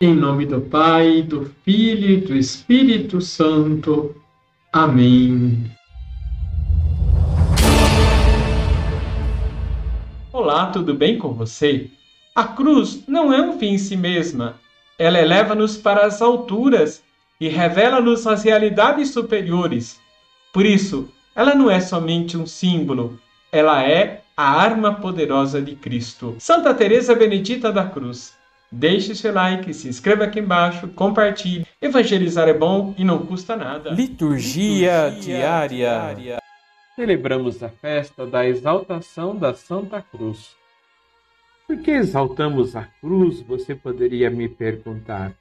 Em nome do Pai, do Filho e do Espírito Santo. Amém. Olá, tudo bem com você? A cruz não é um fim em si mesma. Ela eleva-nos para as alturas e revela-nos as realidades superiores. Por isso, ela não é somente um símbolo, ela é a arma poderosa de Cristo. Santa Teresa Benedita da Cruz. Deixe seu like, se inscreva aqui embaixo, compartilhe. Evangelizar é bom e não custa nada. Liturgia, Liturgia diária. diária. Celebramos a festa da exaltação da Santa Cruz. Por que exaltamos a cruz? Você poderia me perguntar.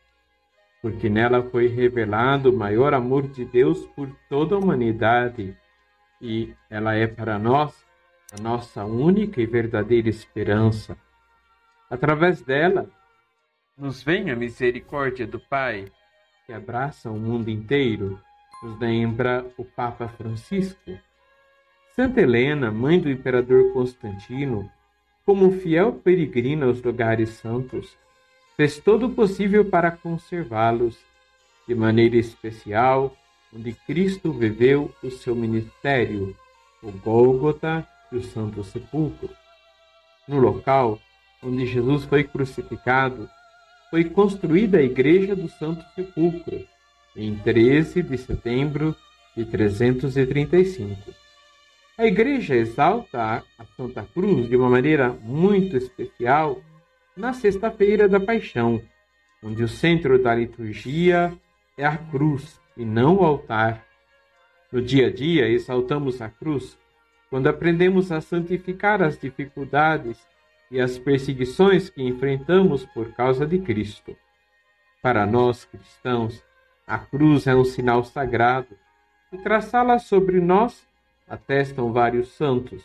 Porque nela foi revelado o maior amor de Deus por toda a humanidade e ela é para nós a nossa única e verdadeira esperança. Através dela, nos vem a misericórdia do Pai, que abraça o mundo inteiro, nos lembra o Papa Francisco. Santa Helena, mãe do imperador Constantino, como fiel peregrina aos lugares santos, fez todo o possível para conservá-los, de maneira especial, onde Cristo viveu o seu ministério, o Gólgota e o Santo Sepulcro. No local onde Jesus foi crucificado, foi construída a Igreja do Santo Sepulcro, em 13 de setembro de 335. A Igreja exalta a Santa Cruz de uma maneira muito especial na Sexta-feira da Paixão, onde o centro da liturgia é a cruz e não o altar. No dia a dia, exaltamos a cruz quando aprendemos a santificar as dificuldades e as perseguições que enfrentamos por causa de Cristo. Para nós cristãos, a cruz é um sinal sagrado e traçá-la sobre nós atestam vários santos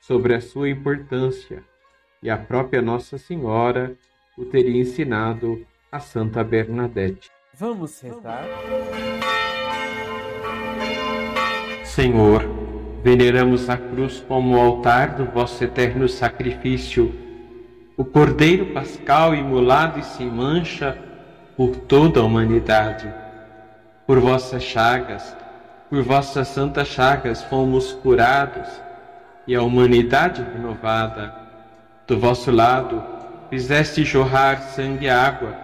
sobre a sua importância e a própria Nossa Senhora o teria ensinado a Santa Bernadette. Vamos rezar? Senhor, veneramos a cruz como altar do vosso eterno sacrifício, o Cordeiro Pascal imolado e sem mancha por toda a humanidade. Por vossas chagas, por vossas santas chagas fomos curados e a humanidade renovada. Do vosso lado fizeste jorrar sangue e água,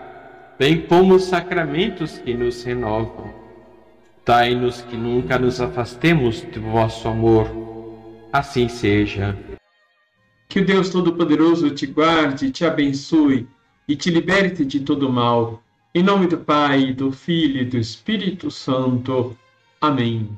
bem como os sacramentos que nos renovam Dai-nos que nunca nos afastemos do vosso amor. Assim seja. Que o Deus Todo-Poderoso te guarde, te abençoe e te liberte de todo mal. Em nome do Pai, do Filho e do Espírito Santo. Amém.